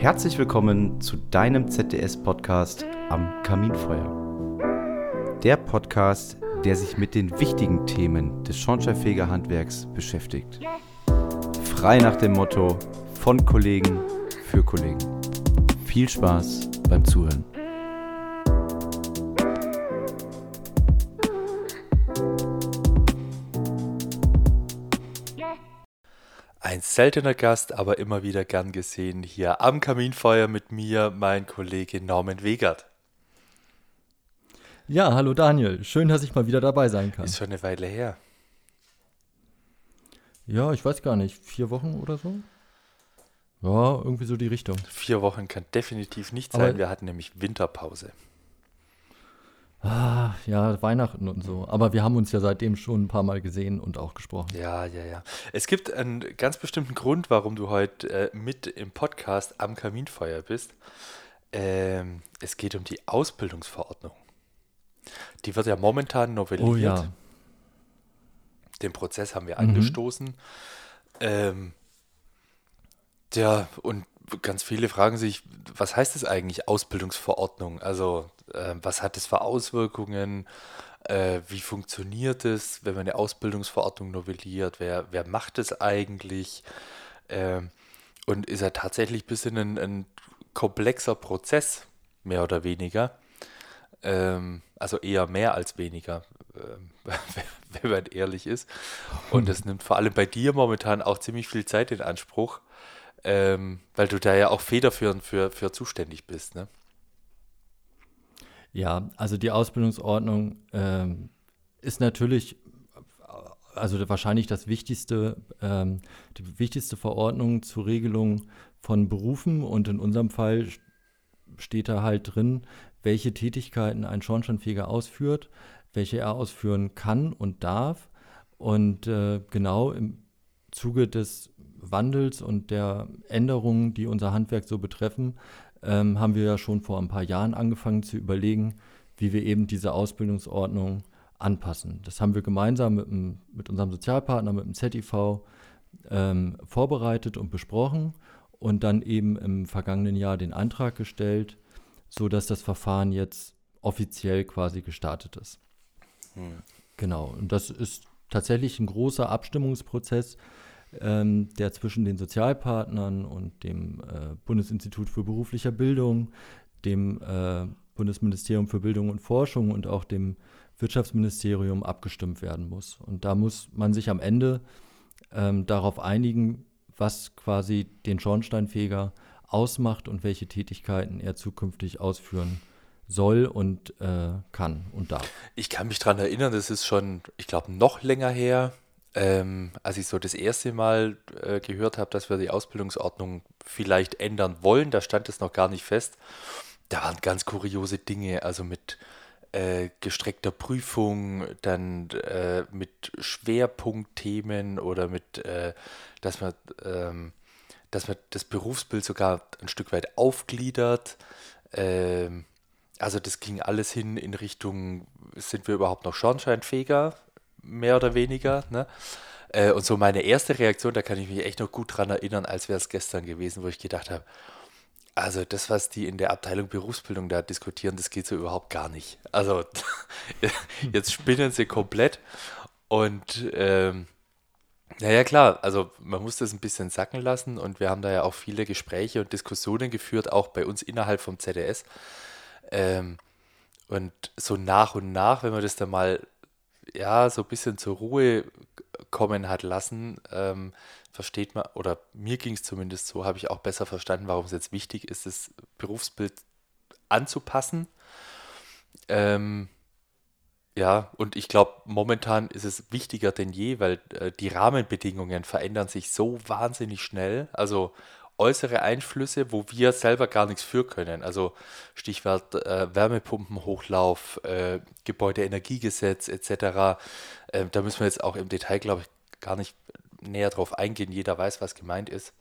Herzlich willkommen zu deinem ZDS-Podcast am Kaminfeuer. Der Podcast, der sich mit den wichtigen Themen des Schornsteinfegerhandwerks beschäftigt. Frei nach dem Motto von Kollegen für Kollegen. Viel Spaß beim Zuhören. Seltener Gast, aber immer wieder gern gesehen hier am Kaminfeuer mit mir, mein Kollege Norman Wegert. Ja, hallo Daniel. Schön, dass ich mal wieder dabei sein kann. Ist schon eine Weile her. Ja, ich weiß gar nicht, vier Wochen oder so? Ja, irgendwie so die Richtung. Vier Wochen kann definitiv nicht sein. Aber Wir hatten nämlich Winterpause. Ah, ja, Weihnachten und so. Aber wir haben uns ja seitdem schon ein paar Mal gesehen und auch gesprochen. Ja, ja, ja. Es gibt einen ganz bestimmten Grund, warum du heute äh, mit im Podcast am Kaminfeuer bist. Ähm, es geht um die Ausbildungsverordnung. Die wird ja momentan novelliert. Oh ja. Den Prozess haben wir mhm. angestoßen. Ähm, ja, und ganz viele fragen sich, was heißt es eigentlich, Ausbildungsverordnung? Also, äh, was hat es für Auswirkungen? Äh, wie funktioniert es, wenn man eine Ausbildungsverordnung novelliert? Wer, wer macht es eigentlich? Äh, und ist er tatsächlich ein bisschen ein, ein komplexer Prozess, mehr oder weniger? Ähm, also eher mehr als weniger, äh, wenn man ehrlich ist. Und das nimmt vor allem bei dir momentan auch ziemlich viel Zeit in Anspruch ähm, weil du da ja auch federführend für, für zuständig bist, ne? Ja, also die Ausbildungsordnung ähm, ist natürlich, also wahrscheinlich das wichtigste, ähm, die wichtigste Verordnung zur Regelung von Berufen und in unserem Fall steht da halt drin, welche Tätigkeiten ein Schornsteinfeger ausführt, welche er ausführen kann und darf. Und äh, genau im Zuge des Wandels und der Änderungen, die unser Handwerk so betreffen, ähm, haben wir ja schon vor ein paar Jahren angefangen zu überlegen, wie wir eben diese Ausbildungsordnung anpassen. Das haben wir gemeinsam mit, dem, mit unserem Sozialpartner, mit dem ZIV, ähm, vorbereitet und besprochen und dann eben im vergangenen Jahr den Antrag gestellt, sodass das Verfahren jetzt offiziell quasi gestartet ist. Hm. Genau, und das ist tatsächlich ein großer Abstimmungsprozess, ähm, der zwischen den Sozialpartnern und dem äh, Bundesinstitut für berufliche Bildung, dem äh, Bundesministerium für Bildung und Forschung und auch dem Wirtschaftsministerium abgestimmt werden muss. Und da muss man sich am Ende ähm, darauf einigen, was quasi den Schornsteinfeger ausmacht und welche Tätigkeiten er zukünftig ausführen soll und äh, kann und darf. Ich kann mich daran erinnern, das ist schon, ich glaube, noch länger her, ähm, als ich so das erste Mal äh, gehört habe, dass wir die Ausbildungsordnung vielleicht ändern wollen, da stand es noch gar nicht fest. Da waren ganz kuriose Dinge, also mit äh, gestreckter Prüfung, dann äh, mit Schwerpunktthemen oder mit, äh, dass man, ähm, dass man das Berufsbild sogar ein Stück weit aufgliedert. Ähm, also das ging alles hin in Richtung, sind wir überhaupt noch Schornsteinfeger? Mehr oder weniger. Ne? Äh, und so meine erste Reaktion, da kann ich mich echt noch gut dran erinnern, als wäre es gestern gewesen, wo ich gedacht habe, also das, was die in der Abteilung Berufsbildung da diskutieren, das geht so überhaupt gar nicht. Also jetzt spinnen sie komplett. Und ähm, naja, klar, also man muss das ein bisschen sacken lassen und wir haben da ja auch viele Gespräche und Diskussionen geführt, auch bei uns innerhalb vom ZDS. Ähm, und so nach und nach, wenn man das dann mal ja, so ein bisschen zur Ruhe kommen hat lassen, ähm, versteht man, oder mir ging es zumindest so, habe ich auch besser verstanden, warum es jetzt wichtig ist, das Berufsbild anzupassen. Ähm, ja, und ich glaube, momentan ist es wichtiger denn je, weil äh, die Rahmenbedingungen verändern sich so wahnsinnig schnell. Also äußere Einflüsse, wo wir selber gar nichts für können. Also Stichwort äh, Wärmepumpenhochlauf, äh, Gebäudeenergiegesetz etc. Äh, da müssen wir jetzt auch im Detail, glaube ich, gar nicht näher drauf eingehen. Jeder weiß, was gemeint ist.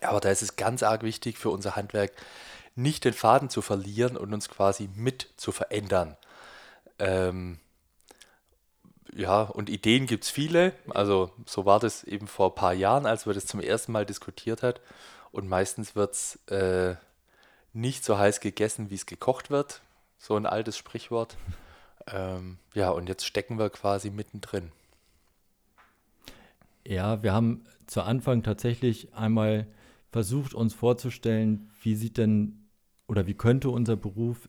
Aber da ist es ganz arg wichtig für unser Handwerk, nicht den Faden zu verlieren und uns quasi mit zu verändern. Ähm, ja, und Ideen gibt es viele. Also so war das eben vor ein paar Jahren, als wir das zum ersten Mal diskutiert hat. und meistens wird es äh, nicht so heiß gegessen, wie es gekocht wird. So ein altes Sprichwort. Ähm, ja, und jetzt stecken wir quasi mittendrin. Ja, wir haben zu Anfang tatsächlich einmal versucht, uns vorzustellen, wie sieht denn oder wie könnte unser Beruf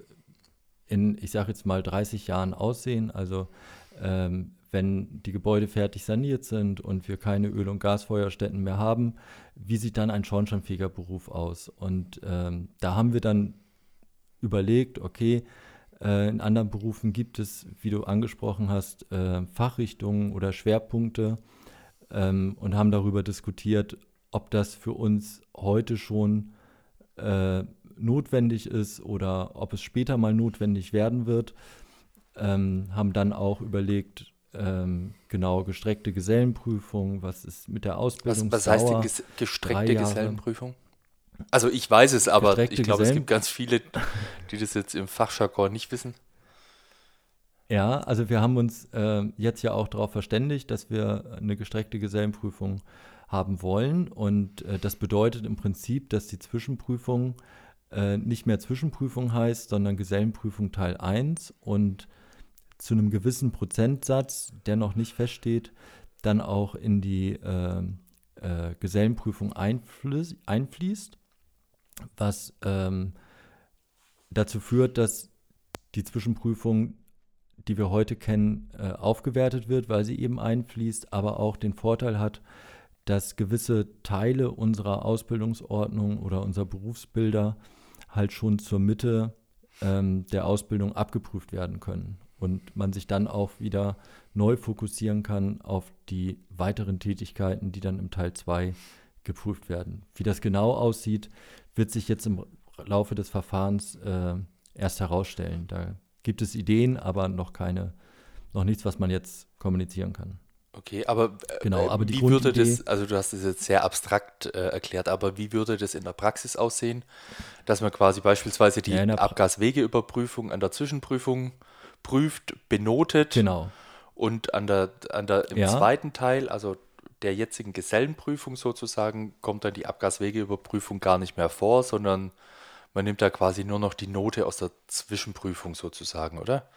in, ich sage jetzt mal, 30 Jahren aussehen. Also ähm, wenn die Gebäude fertig saniert sind und wir keine Öl- und Gasfeuerstätten mehr haben, wie sieht dann ein schornsteinfähiger Beruf aus? Und ähm, da haben wir dann überlegt, okay, äh, in anderen Berufen gibt es, wie du angesprochen hast, äh, Fachrichtungen oder Schwerpunkte ähm, und haben darüber diskutiert, ob das für uns heute schon äh, notwendig ist oder ob es später mal notwendig werden wird. Ähm, haben dann auch überlegt, ähm, genau gestreckte Gesellenprüfung, was ist mit der Ausbildung? Was, was heißt die ges gestreckte Gesellenprüfung? Also ich weiß es, aber gestreckte ich glaube, es gibt ganz viele, die das jetzt im Fachjargon nicht wissen. Ja, also wir haben uns äh, jetzt ja auch darauf verständigt, dass wir eine gestreckte Gesellenprüfung haben wollen. Und äh, das bedeutet im Prinzip, dass die Zwischenprüfung äh, nicht mehr Zwischenprüfung heißt, sondern Gesellenprüfung Teil 1 und zu einem gewissen Prozentsatz, der noch nicht feststeht, dann auch in die äh, äh, Gesellenprüfung einfließt, was ähm, dazu führt, dass die Zwischenprüfung, die wir heute kennen, äh, aufgewertet wird, weil sie eben einfließt, aber auch den Vorteil hat, dass gewisse Teile unserer Ausbildungsordnung oder unserer Berufsbilder halt schon zur Mitte ähm, der Ausbildung abgeprüft werden können und man sich dann auch wieder neu fokussieren kann auf die weiteren Tätigkeiten, die dann im Teil 2 geprüft werden. Wie das genau aussieht, wird sich jetzt im Laufe des Verfahrens äh, erst herausstellen. Da gibt es Ideen, aber noch keine, noch nichts, was man jetzt kommunizieren kann. Okay, aber, äh, genau, aber wie würde das, also du hast es jetzt sehr abstrakt äh, erklärt, aber wie würde das in der Praxis aussehen, dass man quasi beispielsweise die ja, Abgaswegeüberprüfung an der Zwischenprüfung prüft, benotet. Genau. Und an der, an der, im ja. zweiten Teil, also der jetzigen Gesellenprüfung sozusagen, kommt dann die Abgaswegeüberprüfung gar nicht mehr vor, sondern man nimmt da quasi nur noch die Note aus der Zwischenprüfung sozusagen, oder?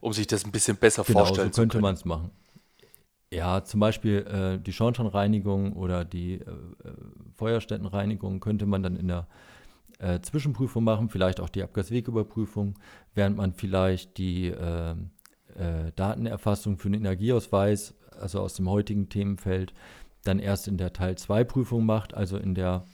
Um sich das ein bisschen besser genau, vorstellen so könnte man es machen. Ja, zum Beispiel äh, die Schornsteinreinigung oder die äh, äh, Feuerstättenreinigung könnte man dann in der äh, Zwischenprüfung machen, vielleicht auch die Abgaswegüberprüfung, während man vielleicht die äh, äh, Datenerfassung für den Energieausweis, also aus dem heutigen Themenfeld, dann erst in der Teil 2 Prüfung macht, also in der,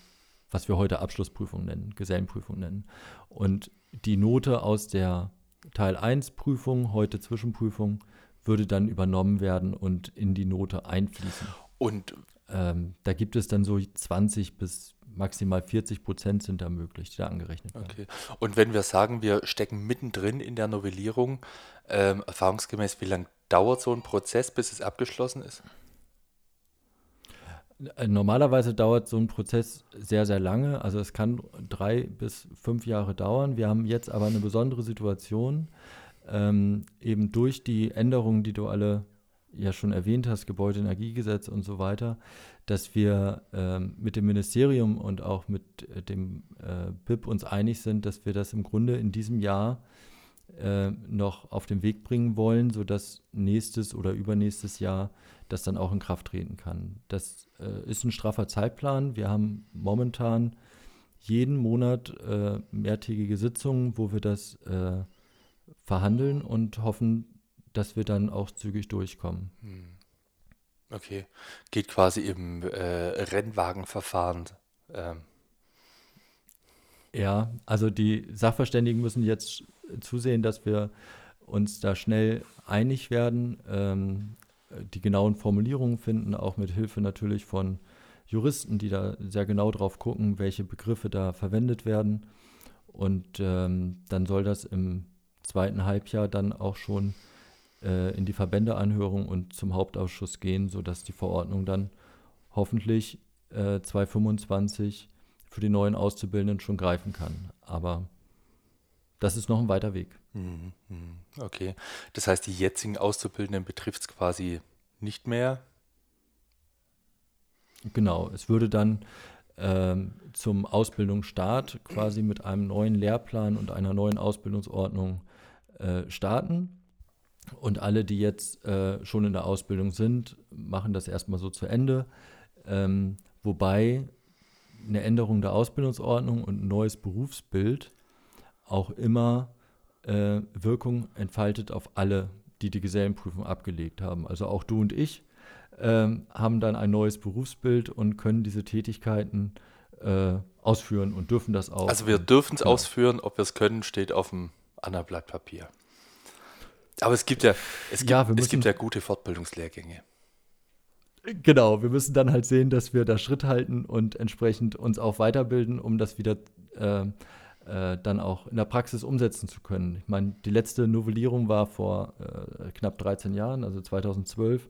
was wir heute Abschlussprüfung nennen, Gesellenprüfung nennen. Und die Note aus der Teil 1 Prüfung, heute Zwischenprüfung, würde dann übernommen werden und in die Note einfließen. Und ähm, da gibt es dann so 20 bis maximal 40 Prozent sind da möglich, die da angerechnet werden. Okay. Und wenn wir sagen, wir stecken mittendrin in der Novellierung, ähm, erfahrungsgemäß, wie lange dauert so ein Prozess, bis es abgeschlossen ist? Äh, normalerweise dauert so ein Prozess sehr, sehr lange. Also es kann drei bis fünf Jahre dauern. Wir haben jetzt aber eine besondere Situation, ähm, eben durch die Änderungen, die du alle ja schon erwähnt hast, Gebäudeenergiegesetz und so weiter, dass wir ähm, mit dem Ministerium und auch mit äh, dem äh, BIP uns einig sind, dass wir das im Grunde in diesem Jahr äh, noch auf den Weg bringen wollen, sodass nächstes oder übernächstes Jahr das dann auch in Kraft treten kann. Das äh, ist ein straffer Zeitplan. Wir haben momentan jeden Monat äh, mehrtägige Sitzungen, wo wir das verhandeln und hoffen, dass wir dann auch zügig durchkommen. Hm. Okay. Geht quasi im äh, Rennwagenverfahren. Ähm. Ja, also die Sachverständigen müssen jetzt zusehen, dass wir uns da schnell einig werden, ähm, die genauen Formulierungen finden, auch mit Hilfe natürlich von Juristen, die da sehr genau drauf gucken, welche Begriffe da verwendet werden. Und ähm, dann soll das im zweiten Halbjahr dann auch schon äh, in die Verbändeanhörung und zum Hauptausschuss gehen, sodass die Verordnung dann hoffentlich äh, 2025 für die neuen Auszubildenden schon greifen kann. Aber das ist noch ein weiter Weg. Mhm, mhm. Okay. Das heißt, die jetzigen Auszubildenden betrifft es quasi nicht mehr? Genau. Es würde dann ähm, zum Ausbildungsstart quasi mit einem neuen Lehrplan und einer neuen Ausbildungsordnung äh, starten. Und alle, die jetzt äh, schon in der Ausbildung sind, machen das erstmal so zu Ende. Ähm, wobei eine Änderung der Ausbildungsordnung und ein neues Berufsbild auch immer äh, Wirkung entfaltet auf alle, die die Gesellenprüfung abgelegt haben. Also auch du und ich ähm, haben dann ein neues Berufsbild und können diese Tätigkeiten äh, ausführen und dürfen das auch. Also wir dürfen es genau. ausführen, ob wir es können, steht auf dem anderen Blatt Papier. Aber es gibt ja, es gibt, ja, es gibt ja gute Fortbildungslehrgänge. Genau, wir müssen dann halt sehen, dass wir da Schritt halten und entsprechend uns auch weiterbilden, um das wieder äh, äh, dann auch in der Praxis umsetzen zu können. Ich meine, die letzte Novellierung war vor äh, knapp 13 Jahren, also 2012.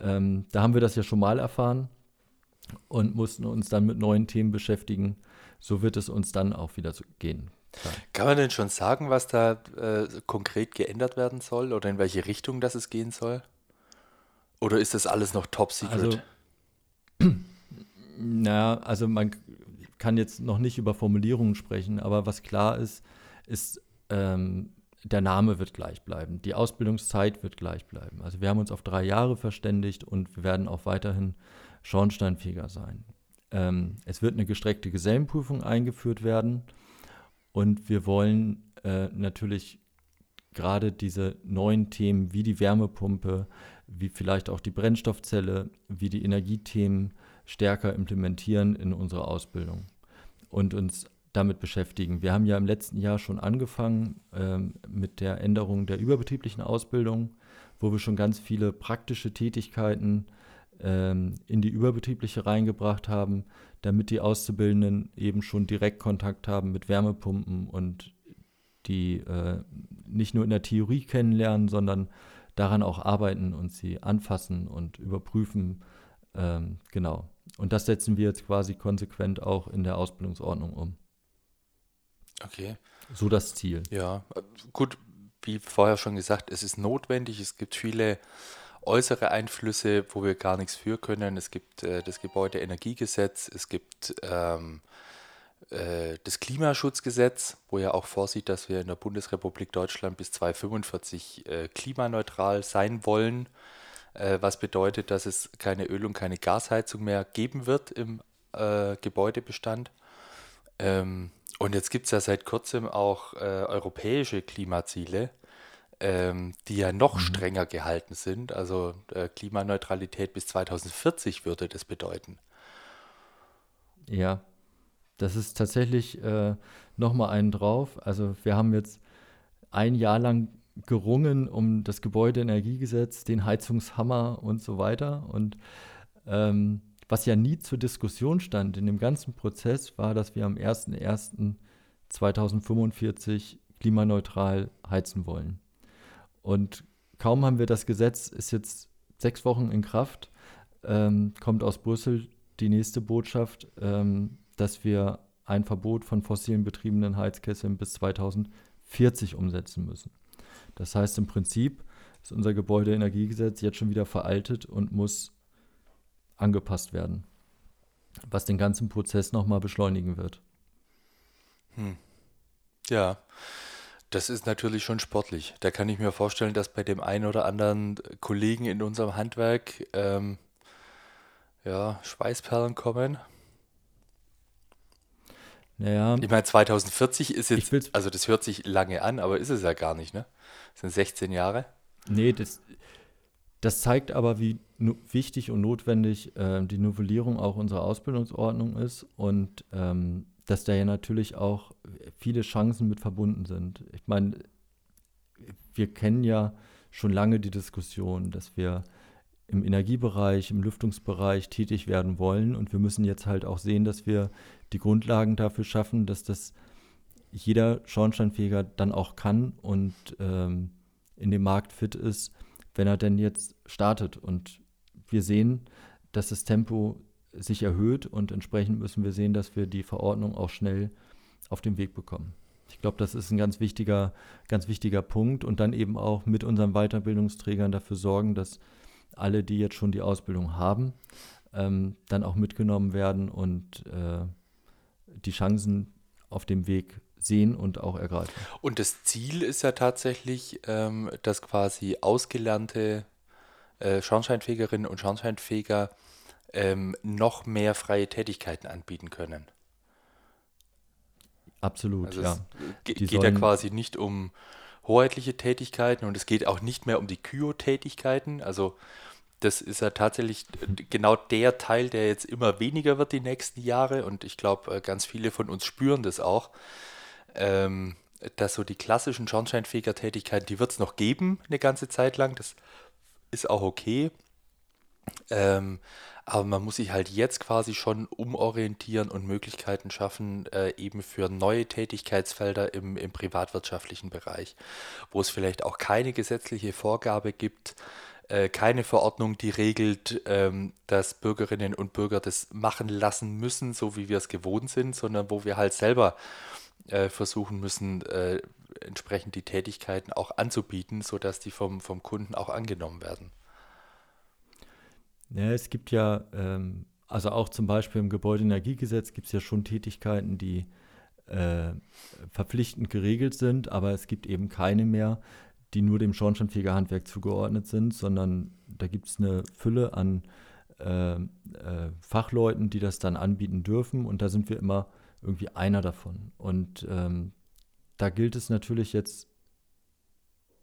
Ähm, da haben wir das ja schon mal erfahren und mussten uns dann mit neuen Themen beschäftigen. So wird es uns dann auch wieder gehen. Klar. Kann man denn schon sagen, was da äh, konkret geändert werden soll oder in welche Richtung das es gehen soll? Oder ist das alles noch top secret? Also, naja, also man kann jetzt noch nicht über Formulierungen sprechen, aber was klar ist, ist, ähm, der Name wird gleich bleiben, die Ausbildungszeit wird gleich bleiben. Also wir haben uns auf drei Jahre verständigt und wir werden auch weiterhin schornsteinfeger sein. Ähm, es wird eine gestreckte Gesellenprüfung eingeführt werden und wir wollen äh, natürlich gerade diese neuen Themen wie die Wärmepumpe, wie vielleicht auch die Brennstoffzelle, wie die Energiethemen stärker implementieren in unsere Ausbildung und uns damit beschäftigen. Wir haben ja im letzten Jahr schon angefangen ähm, mit der Änderung der überbetrieblichen Ausbildung, wo wir schon ganz viele praktische Tätigkeiten ähm, in die überbetriebliche reingebracht haben, damit die Auszubildenden eben schon direkt Kontakt haben mit Wärmepumpen und die äh, nicht nur in der Theorie kennenlernen, sondern daran auch arbeiten und sie anfassen und überprüfen. Ähm, genau. Und das setzen wir jetzt quasi konsequent auch in der Ausbildungsordnung um. Okay. So das Ziel. Ja, gut, wie vorher schon gesagt, es ist notwendig. Es gibt viele äußere Einflüsse, wo wir gar nichts für können. Es gibt äh, das Gebäudeenergiegesetz, es gibt ähm, äh, das Klimaschutzgesetz, wo ja auch vorsieht, dass wir in der Bundesrepublik Deutschland bis 2045 äh, klimaneutral sein wollen äh, was bedeutet, dass es keine Öl- und keine Gasheizung mehr geben wird im äh, Gebäudebestand. Ähm, und jetzt gibt es ja seit kurzem auch äh, europäische Klimaziele, ähm, die ja noch mhm. strenger gehalten sind. Also äh, Klimaneutralität bis 2040 würde das bedeuten. Ja, das ist tatsächlich äh, nochmal einen drauf. Also wir haben jetzt ein Jahr lang gerungen um das Gebäudeenergiegesetz, den Heizungshammer und so weiter. Und ähm, was ja nie zur Diskussion stand in dem ganzen Prozess, war, dass wir am 01.01.2045 klimaneutral heizen wollen. Und kaum haben wir das Gesetz, ist jetzt sechs Wochen in Kraft, ähm, kommt aus Brüssel die nächste Botschaft, ähm, dass wir ein Verbot von fossilen betriebenen Heizkesseln bis 2040 umsetzen müssen. Das heißt im Prinzip ist unser Gebäudeenergiegesetz jetzt schon wieder veraltet und muss angepasst werden, was den ganzen Prozess nochmal beschleunigen wird. Hm. Ja, das ist natürlich schon sportlich. Da kann ich mir vorstellen, dass bei dem einen oder anderen Kollegen in unserem Handwerk ähm, ja, Schweißperlen kommen. Naja. Ich meine, 2040 ist jetzt, also das hört sich lange an, aber ist es ja gar nicht, ne? Das sind 16 Jahre. Nee, das, das zeigt aber, wie wichtig und notwendig äh, die Novellierung auch unserer Ausbildungsordnung ist und ähm, dass da ja natürlich auch viele Chancen mit verbunden sind. Ich meine, wir kennen ja schon lange die Diskussion, dass wir im Energiebereich, im Lüftungsbereich tätig werden wollen und wir müssen jetzt halt auch sehen, dass wir die Grundlagen dafür schaffen, dass das jeder Schornsteinfeger dann auch kann und ähm, in dem Markt fit ist, wenn er denn jetzt startet. Und wir sehen, dass das Tempo sich erhöht und entsprechend müssen wir sehen, dass wir die Verordnung auch schnell auf den Weg bekommen. Ich glaube, das ist ein ganz wichtiger, ganz wichtiger Punkt und dann eben auch mit unseren Weiterbildungsträgern dafür sorgen, dass alle, die jetzt schon die Ausbildung haben, ähm, dann auch mitgenommen werden und äh, die Chancen auf dem Weg sehen und auch ergreifen. Und das Ziel ist ja tatsächlich, ähm, dass quasi ausgelernte äh, Schornsteinfegerinnen und Schornsteinfeger ähm, noch mehr freie Tätigkeiten anbieten können. Absolut, Also ja. es Die geht ja quasi nicht um hoheitliche Tätigkeiten und es geht auch nicht mehr um die Kyo-Tätigkeiten. Also das ist ja tatsächlich äh, genau der Teil, der jetzt immer weniger wird die nächsten Jahre und ich glaube, äh, ganz viele von uns spüren das auch, ähm, dass so die klassischen Schornsteinfeger-Tätigkeiten, die wird es noch geben eine ganze Zeit lang. Das ist auch okay. Ähm, aber man muss sich halt jetzt quasi schon umorientieren und Möglichkeiten schaffen, äh, eben für neue Tätigkeitsfelder im, im privatwirtschaftlichen Bereich, wo es vielleicht auch keine gesetzliche Vorgabe gibt, äh, keine Verordnung, die regelt, ähm, dass Bürgerinnen und Bürger das machen lassen müssen, so wie wir es gewohnt sind, sondern wo wir halt selber äh, versuchen müssen, äh, entsprechend die Tätigkeiten auch anzubieten, sodass die vom, vom Kunden auch angenommen werden. Ja, es gibt ja, ähm, also auch zum Beispiel im Gebäudeenergiegesetz gibt es ja schon Tätigkeiten, die äh, verpflichtend geregelt sind, aber es gibt eben keine mehr, die nur dem Schornsteinfegerhandwerk zugeordnet sind, sondern da gibt es eine Fülle an äh, äh, Fachleuten, die das dann anbieten dürfen und da sind wir immer irgendwie einer davon. Und ähm, da gilt es natürlich jetzt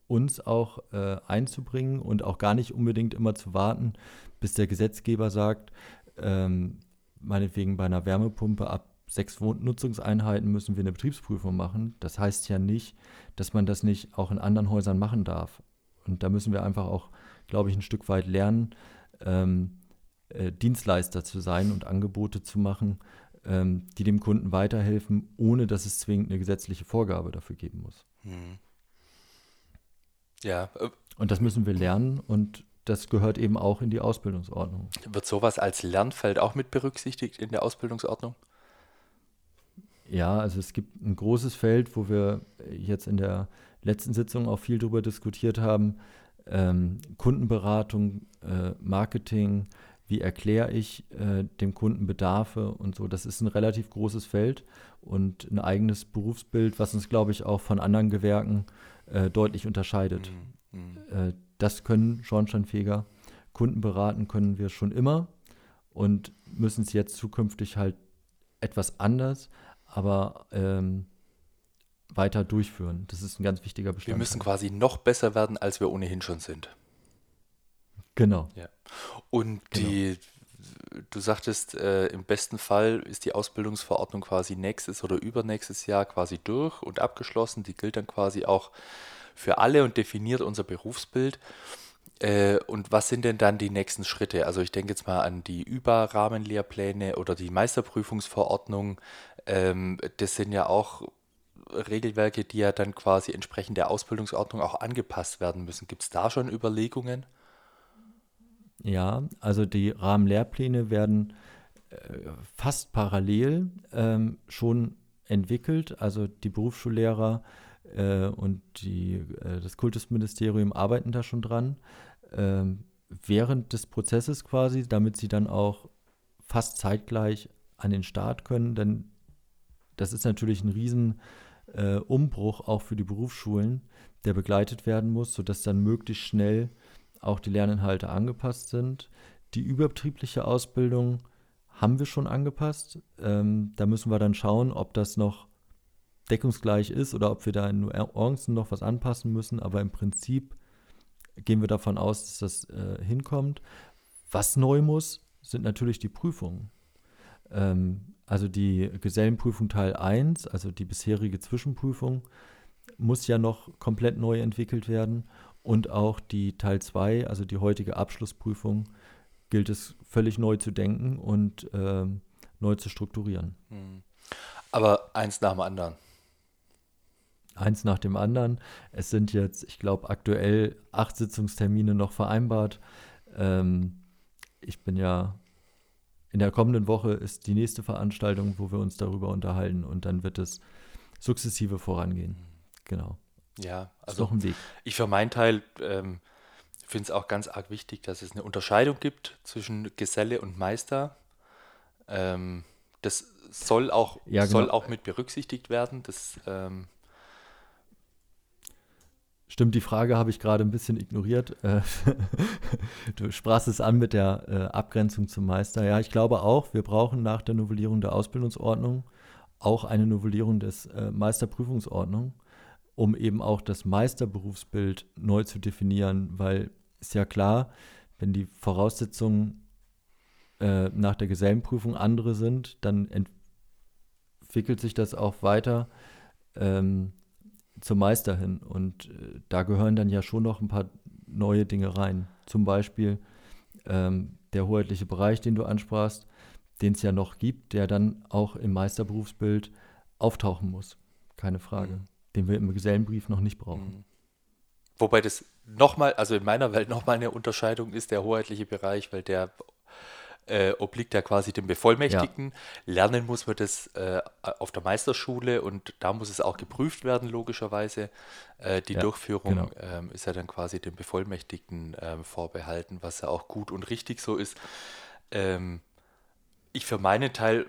uns auch äh, einzubringen und auch gar nicht unbedingt immer zu warten, bis der Gesetzgeber sagt, ähm, meinetwegen bei einer Wärmepumpe ab sechs Wohnnutzungseinheiten müssen wir eine Betriebsprüfung machen. Das heißt ja nicht, dass man das nicht auch in anderen Häusern machen darf. Und da müssen wir einfach auch, glaube ich, ein Stück weit lernen, ähm, äh, Dienstleister zu sein und Angebote zu machen, ähm, die dem Kunden weiterhelfen, ohne dass es zwingend eine gesetzliche Vorgabe dafür geben muss. Hm. Ja, äh, Und das müssen wir lernen und das gehört eben auch in die Ausbildungsordnung. wird sowas als Lernfeld auch mit berücksichtigt in der Ausbildungsordnung? Ja, also es gibt ein großes Feld, wo wir jetzt in der letzten Sitzung auch viel darüber diskutiert haben. Ähm, Kundenberatung, äh, Marketing, wie erkläre ich äh, dem Kunden Bedarfe und so. Das ist ein relativ großes Feld und ein eigenes Berufsbild, was uns, glaube ich, auch von anderen Gewerken äh, deutlich unterscheidet. Hm, Äh, das können Schornsteinfeger. Kunden beraten können wir schon immer und müssen es jetzt zukünftig halt etwas anders, aber ähm, weiter durchführen. Das ist ein ganz wichtiger Wir Bestandteil. müssen quasi noch besser werden, als wir ohnehin schon sind. genau. Und Genau. die, du sagtest, äh, im besten Fall ist die Ausbildungsverordnung quasi nächstes oder übernächstes Jahr quasi durch und abgeschlossen. Die gilt dann quasi auch für alle und definiert unser Berufsbild. Äh, und was sind denn dann die nächsten Schritte? Also ich denke jetzt mal an die Überrahmenlehrpläne oder die Meisterprüfungsverordnung. Ähm, das sind ja auch Regelwerke, die ja dann quasi entsprechend der Ausbildungsordnung auch angepasst werden müssen. Gibt es da schon Überlegungen? Ja, also die Rahmenlehrpläne werden äh, fast parallel ähm, schon entwickelt. Also die Berufsschullehrer äh, und die, äh, das Kultusministerium arbeiten da schon dran. Ähm, während des Prozesses quasi, damit sie dann auch fast zeitgleich an den Start können, denn das ist natürlich ein riesen äh, auch für die Berufsschulen, der begleitet werden muss, sodass dann möglichst schnell auch die Lerninhalte angepasst sind. Die überbetriebliche Ausbildung haben wir schon angepasst. Ähm, da müssen wir dann schauen, ob das noch deckungsgleich ist oder ob wir da in Nuancen noch was anpassen müssen. Aber im Prinzip gehen wir davon aus, dass das äh, hinkommt. Was neu muss, sind natürlich die Prüfungen. Ähm, also die Gesellenprüfung Teil 1, also die bisherige Zwischenprüfung, muss ja noch komplett neu entwickelt werden. Und auch die Teil 2, also die heutige Abschlussprüfung, gilt es völlig neu zu denken und ähm, neu zu strukturieren. Hm. Aber eins nach dem anderen. Eins nach dem anderen. Es sind jetzt, ich glaube, aktuell acht Sitzungstermine noch vereinbart. Ähm, ich bin ja in der kommenden Woche ist die nächste Veranstaltung, wo wir uns darüber unterhalten und dann wird es sukzessive vorangehen. Genau. Ja, Ist also noch ein Weg. ich für meinen Teil ähm, finde es auch ganz arg wichtig, dass es eine Unterscheidung gibt zwischen Geselle und Meister. Ähm, das soll auch, ja, genau. soll auch mit berücksichtigt werden. Das, ähm Stimmt, die Frage habe ich gerade ein bisschen ignoriert. Äh, du sprachst es an mit der äh, Abgrenzung zum Meister. Ja, ich glaube auch, wir brauchen nach der Novellierung der Ausbildungsordnung auch eine Novellierung des äh, Meisterprüfungsordnung, um eben auch das Meisterberufsbild neu zu definieren, weil ist ja klar, wenn die Voraussetzungen äh, nach der Gesellenprüfung andere sind, dann entwickelt sich das auch weiter ähm, zum Meister hin. Und äh, da gehören dann ja schon noch ein paar neue Dinge rein. Zum Beispiel ähm, der hoheitliche Bereich, den du ansprachst, den es ja noch gibt, der dann auch im Meisterberufsbild auftauchen muss. Keine Frage. Mhm. Den wir im Gesellenbrief noch nicht brauchen. Mhm. Wobei das nochmal, also in meiner Welt nochmal eine Unterscheidung ist, der hoheitliche Bereich, weil der äh, obliegt ja quasi dem Bevollmächtigten. Ja. Lernen muss man das äh, auf der Meisterschule und da muss es auch geprüft werden, logischerweise. Äh, die ja, Durchführung genau. ähm, ist ja dann quasi dem Bevollmächtigten ähm, vorbehalten, was ja auch gut und richtig so ist. Ähm, ich für meinen Teil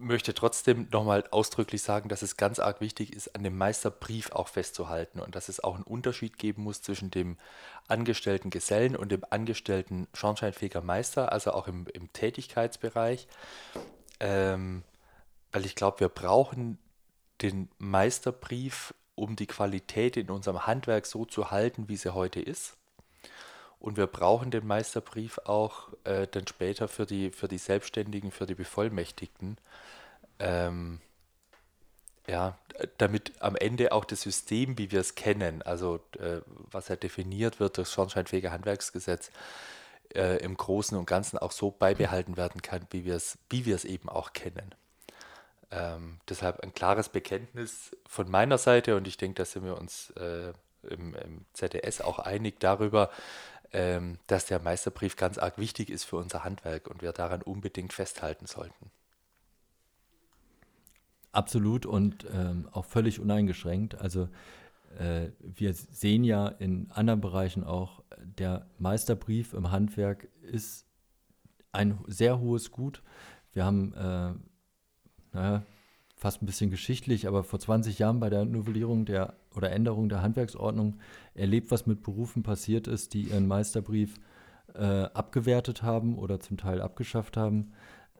möchte trotzdem nochmal ausdrücklich sagen, dass es ganz arg wichtig ist, an dem Meisterbrief auch festzuhalten und dass es auch einen Unterschied geben muss zwischen dem angestellten Gesellen und dem angestellten Schornsteinfeger Meister, also auch im, im Tätigkeitsbereich. Ähm, weil ich glaube, wir brauchen den Meisterbrief, um die Qualität in unserem Handwerk so zu halten, wie sie heute ist. Und wir brauchen den Meisterbrief auch äh, dann später für die, für die Selbstständigen, für die Bevollmächtigten. Ähm, ja, damit am Ende auch das System, wie wir es kennen, also äh, was ja definiert wird durch das Schornsteinfeger Handwerksgesetz, äh, im Großen und Ganzen auch so beibehalten werden kann, wie wir es, wie wir es eben auch kennen. Ähm, deshalb ein klares Bekenntnis von meiner Seite und ich denke, da sind wir uns äh, im, im, ZDS auch einig darüber, ähm, dass der Meisterbrief ganz arg wichtig ist für unser Handwerk und wir daran unbedingt festhalten sollten. Absolut und ähm, auch völlig uneingeschränkt. Also äh, wir sehen ja in anderen Bereichen auch, der Meisterbrief im Handwerk ist ein sehr hohes Gut. Wir haben, äh, naja, fast ein bisschen geschichtlich, aber vor 20 Jahren bei der Novellierung der oder Änderung der Handwerksordnung erlebt, was mit Berufen passiert ist, die ihren Meisterbrief äh, abgewertet haben oder zum Teil abgeschafft haben.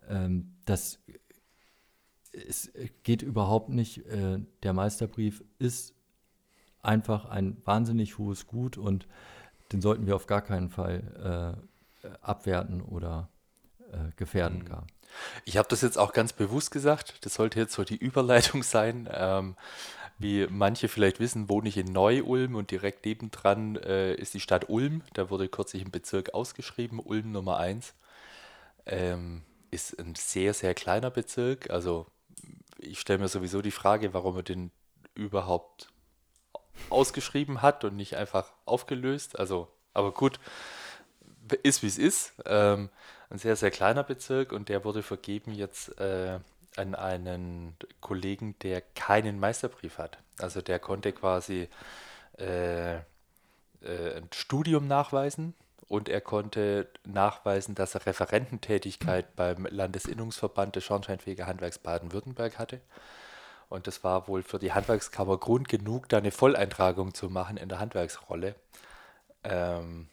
Ähm, das es geht überhaupt nicht. Äh, der Meisterbrief ist einfach ein wahnsinnig hohes Gut und den sollten wir auf gar keinen Fall äh, abwerten oder äh, gefährden mhm. gar. Ich habe das jetzt auch ganz bewusst gesagt. Das sollte jetzt so die Überleitung sein. Ähm, wie manche vielleicht wissen, wohne ich in Neu-Ulm und direkt nebendran äh, ist die Stadt Ulm. Da wurde kürzlich ein Bezirk ausgeschrieben, Ulm Nummer 1. Ähm, ist ein sehr, sehr kleiner Bezirk. Also ich stelle mir sowieso die Frage, warum er den überhaupt ausgeschrieben hat und nicht einfach aufgelöst. Also, aber gut, ist wie es ist. Ähm, ein sehr, sehr kleiner Bezirk und der wurde vergeben jetzt äh, an einen Kollegen, der keinen Meisterbrief hat. Also der konnte quasi äh, äh, ein Studium nachweisen und er konnte nachweisen, dass er Referententätigkeit beim Landesinnungsverband des Schornsteinfeger Handwerks Baden-Württemberg hatte. Und das war wohl für die Handwerkskammer Grund genug, da eine Volleintragung zu machen in der Handwerksrolle. Ähm,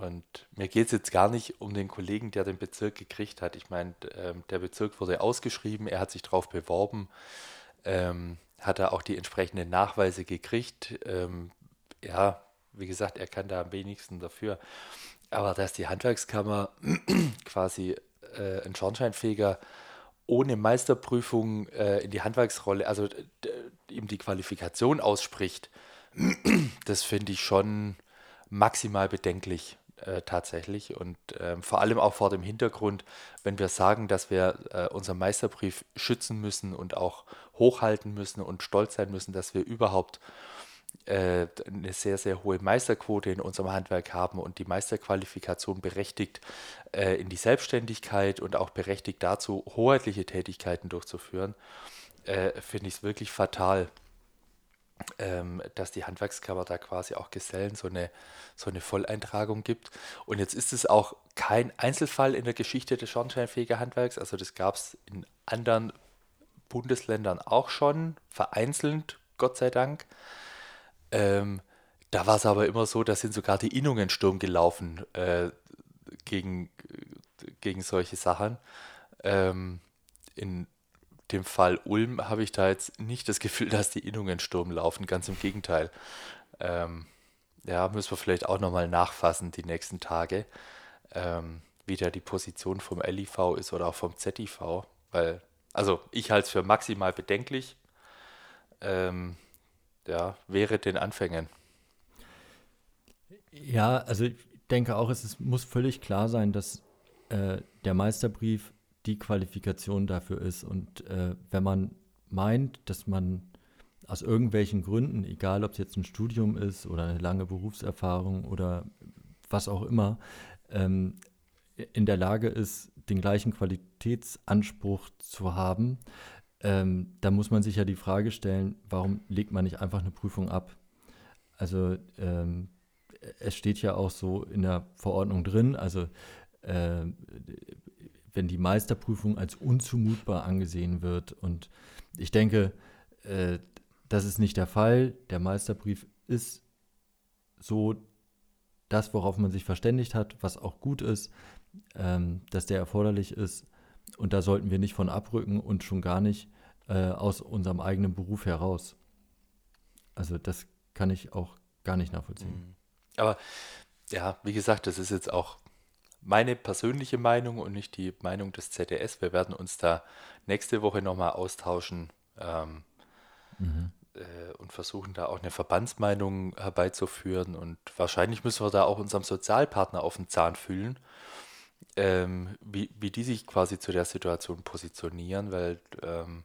und mir geht es jetzt gar nicht um den Kollegen, der den Bezirk gekriegt hat. Ich meine, ähm, der Bezirk wurde ausgeschrieben, er hat sich darauf beworben, ähm, hat er auch die entsprechenden Nachweise gekriegt. Ähm, ja, wie gesagt, er kann da am wenigsten dafür. Aber dass die Handwerkskammer quasi äh, einen Schornsteinfeger ohne Meisterprüfung äh, in die Handwerksrolle, also ihm die Qualifikation ausspricht, das finde ich schon maximal bedenklich äh, tatsächlich. Und äh, vor allem auch vor dem Hintergrund, wenn wir sagen, dass wir äh, unseren Meisterbrief schützen müssen und auch hochhalten müssen und stolz sein müssen, dass wir überhaupt äh, eine sehr, sehr hohe Meisterquote in unserem Handwerk haben und die Meisterqualifikation berechtigt äh, in die Selbstständigkeit und auch berechtigt dazu, hoheitliche Tätigkeiten durchzuführen, finde ich es wirklich fatal, ähm, dass die Handwerkskammer da quasi auch Gesellen so eine, so eine Volleintragung gibt. Und jetzt ist es auch kein Einzelfall in der Geschichte des Schornsteinfegerhandwerks. Also das gab es in anderen Bundesländern auch schon, vereinzelt, Gott sei Dank. Ähm, da war es aber immer so, da sind sogar die Innungen Sturm gelaufen äh, gegen, gegen solche Sachen. Ähm, in dem Fall Ulm habe ich da jetzt nicht das Gefühl, dass die Innungen Sturm laufen, ganz im Gegenteil. Ähm, ja, müssen wir vielleicht auch nochmal nachfassen die nächsten Tage, ähm, wie da die Position vom LIV ist oder auch vom ZIV, weil, also ich halte es für maximal bedenklich. Ähm, ja, wäre den Anfängen. Ja, also ich denke auch, es ist, muss völlig klar sein, dass äh, der Meisterbrief die Qualifikation dafür ist. Und äh, wenn man meint, dass man aus irgendwelchen Gründen, egal ob es jetzt ein Studium ist oder eine lange Berufserfahrung oder was auch immer, ähm, in der Lage ist, den gleichen Qualitätsanspruch zu haben, ähm, da muss man sich ja die Frage stellen, warum legt man nicht einfach eine Prüfung ab? Also ähm, es steht ja auch so in der Verordnung drin, also äh, wenn die Meisterprüfung als unzumutbar angesehen wird. Und ich denke, äh, das ist nicht der Fall. Der Meisterbrief ist so das, worauf man sich verständigt hat, was auch gut ist, ähm, dass der erforderlich ist. Und da sollten wir nicht von abrücken und schon gar nicht äh, aus unserem eigenen Beruf heraus. Also das kann ich auch gar nicht nachvollziehen. Mhm. Aber ja, wie gesagt, das ist jetzt auch meine persönliche Meinung und nicht die Meinung des ZDS. Wir werden uns da nächste Woche nochmal austauschen ähm, mhm. äh, und versuchen da auch eine Verbandsmeinung herbeizuführen. Und wahrscheinlich müssen wir da auch unserem Sozialpartner auf den Zahn fühlen, ähm, wie, wie die sich quasi zu der Situation positionieren, weil ähm,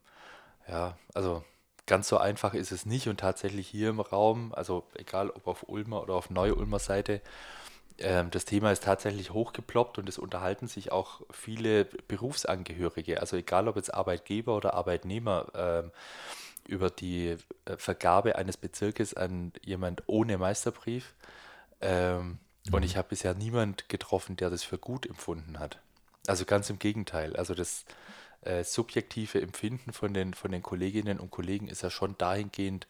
ja, also ganz so einfach ist es nicht und tatsächlich hier im Raum, also egal ob auf Ulmer oder auf Neu-Ulmer Seite, das Thema ist tatsächlich hochgeploppt und es unterhalten sich auch viele Berufsangehörige, also egal ob jetzt Arbeitgeber oder Arbeitnehmer, ähm, über die äh, Vergabe eines Bezirkes an jemand ohne Meisterbrief. Ähm, mhm. Und ich habe bisher niemand getroffen, der das für gut empfunden hat. Also ganz im Gegenteil. Also das äh, subjektive Empfinden von den, von den Kolleginnen und Kollegen ist ja schon dahingehend,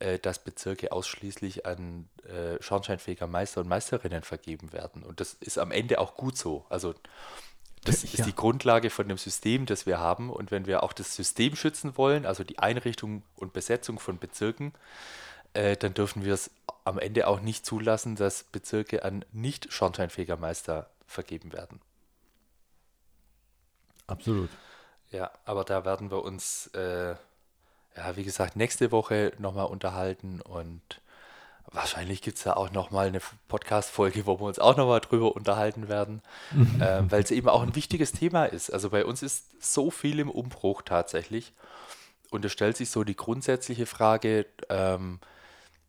äh, dass Bezirke ausschließlich an äh, schornsteinfähiger Meister und Meisterinnen vergeben werden. Und das ist am Ende auch gut so. Also das ja. ist die Grundlage von dem System, das wir haben. Und wenn wir auch das System schützen wollen, also die Einrichtung und Besetzung von Bezirken, äh, dann dürfen wir es am Ende auch nicht zulassen, dass Bezirke an nicht schornsteinfähiger Meister vergeben werden. Absolut. Ja, aber da werden wir uns äh, ja, wie gesagt, nächste Woche nochmal unterhalten und wahrscheinlich gibt es ja auch nochmal eine Podcast-Folge, wo wir uns auch nochmal drüber unterhalten werden, äh, weil es eben auch ein wichtiges Thema ist. Also bei uns ist so viel im Umbruch tatsächlich und es stellt sich so die grundsätzliche Frage, ähm,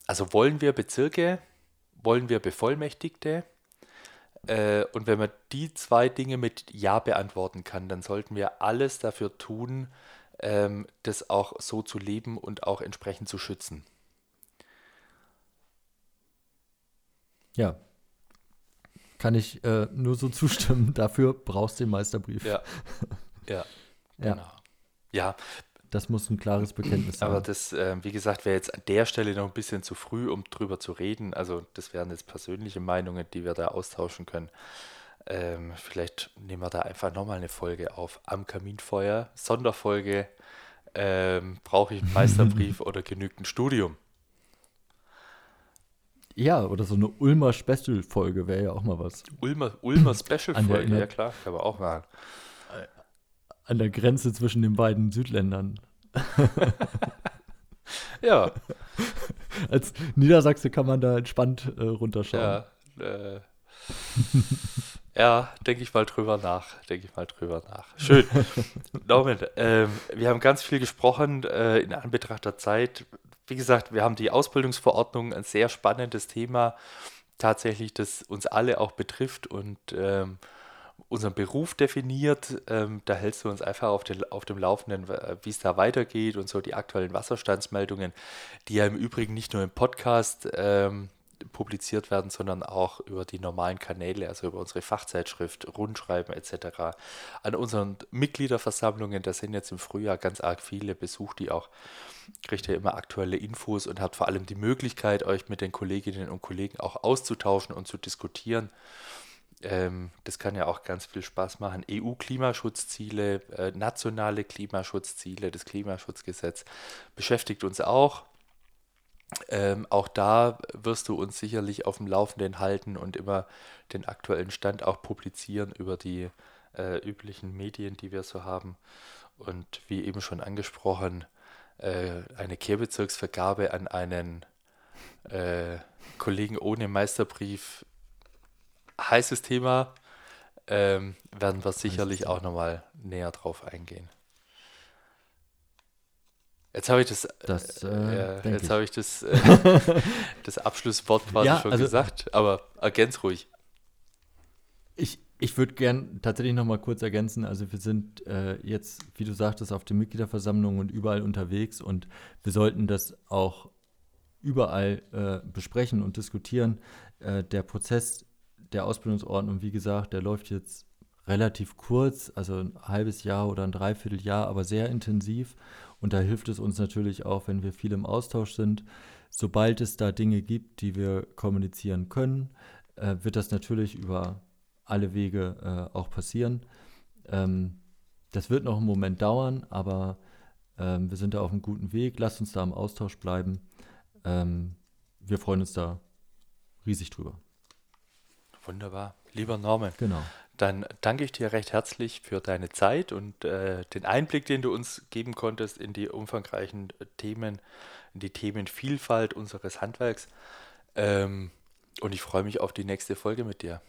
also wollen wir Bezirke, wollen wir Bevollmächtigte? Äh, und wenn man die zwei Dinge mit Ja beantworten kann, dann sollten wir alles dafür tun, ähm, das auch so zu leben und auch entsprechend zu schützen. Ja, kann ich äh, nur so zustimmen. Dafür brauchst du den Meisterbrief. Ja, ja, genau. Ja. ja. Das muss ein klares Bekenntnis sein. Aber das, äh, wie gesagt, wäre jetzt an der Stelle noch ein bisschen zu früh, um drüber zu reden. Also das wären jetzt persönliche Meinungen, die wir da austauschen können. Ähm, vielleicht nehmen wir da einfach nochmal eine Folge auf am Kaminfeuer. Sonderfolge. Ähm, Brauche ich einen Meisterbrief oder genügt ein Studium? Ja, oder so eine Ulmer Special-Folge wäre ja auch mal was. Ulmer, Ulmer Special-Folge, ja klar, kann man auch machen. An der Grenze zwischen den beiden Südländern. ja. Als Niedersachse kann man da entspannt äh, runterschauen. Ja, äh, Ja, denke ich mal drüber nach. Denke ich mal drüber nach. Schön. Norman, ähm, wir haben ganz viel gesprochen äh, in Anbetracht der Zeit. Wie gesagt, wir haben die Ausbildungsverordnung, ein sehr spannendes Thema, tatsächlich, das uns alle auch betrifft und ähm, unseren Beruf definiert. Ähm, da hältst du uns einfach auf, den, auf dem Laufenden, wie es da weitergeht und so die aktuellen Wasserstandsmeldungen, die ja im Übrigen nicht nur im Podcast ähm, publiziert werden, sondern auch über die normalen Kanäle, also über unsere Fachzeitschrift, Rundschreiben etc. An unseren Mitgliederversammlungen, da sind jetzt im Frühjahr ganz arg viele, besucht die auch, kriegt ihr immer aktuelle Infos und habt vor allem die Möglichkeit, euch mit den Kolleginnen und Kollegen auch auszutauschen und zu diskutieren. Ähm, das kann ja auch ganz viel Spaß machen. EU-Klimaschutzziele, äh, nationale Klimaschutzziele, das Klimaschutzgesetz beschäftigt uns auch. Ähm, auch da wirst du uns sicherlich auf dem Laufenden halten und immer den aktuellen Stand auch publizieren über die äh, üblichen Medien, die wir so haben. Und wie eben schon angesprochen, äh, eine Kehrbezirksvergabe an einen äh, Kollegen ohne Meisterbrief, heißes Thema, ähm, werden wir sicherlich auch nochmal näher drauf eingehen. Jetzt habe ich das, das äh, äh, jetzt habe ich das, äh, das Abschlusswort quasi ja, schon also, gesagt, aber ergänz ruhig. Ich, ich würde gern tatsächlich noch mal kurz ergänzen. Also wir sind äh, jetzt, wie du sagtest, auf den Mitgliederversammlungen und überall unterwegs und wir sollten das auch überall äh, besprechen und diskutieren. Äh, der Prozess der Ausbildungsordnung, wie gesagt, der läuft jetzt relativ kurz, also ein halbes Jahr oder ein Dreivierteljahr, aber sehr intensiv. Und da hilft es uns natürlich auch, wenn wir viel im Austausch sind. Sobald es da Dinge gibt, die wir kommunizieren können, äh, wird das natürlich über alle Wege äh, auch passieren. Ähm, das wird noch einen Moment dauern, aber ähm, wir sind da auf einem guten Weg. Lasst uns da im Austausch bleiben. Ähm, wir freuen uns da riesig drüber. Wunderbar. Lieber Norman, genau. Dann danke ich dir recht herzlich für deine Zeit und äh, den Einblick, den du uns geben konntest in die umfangreichen Themen, in die Themenvielfalt unseres Handwerks. Ähm, und ich freue mich auf die nächste Folge mit dir.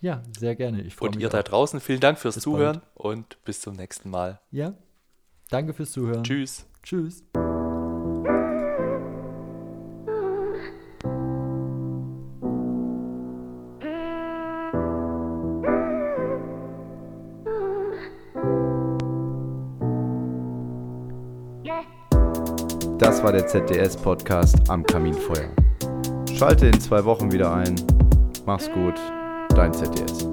Ja, sehr gerne. Ich und ihr auch. da draußen, vielen Dank fürs bis Zuhören bald. und bis zum nächsten Mal. Ja, danke fürs Zuhören. Tschüss. Tschüss. War der ZDS-Podcast am Kaminfeuer. Schalte in zwei Wochen wieder ein. Mach's gut, dein ZDS.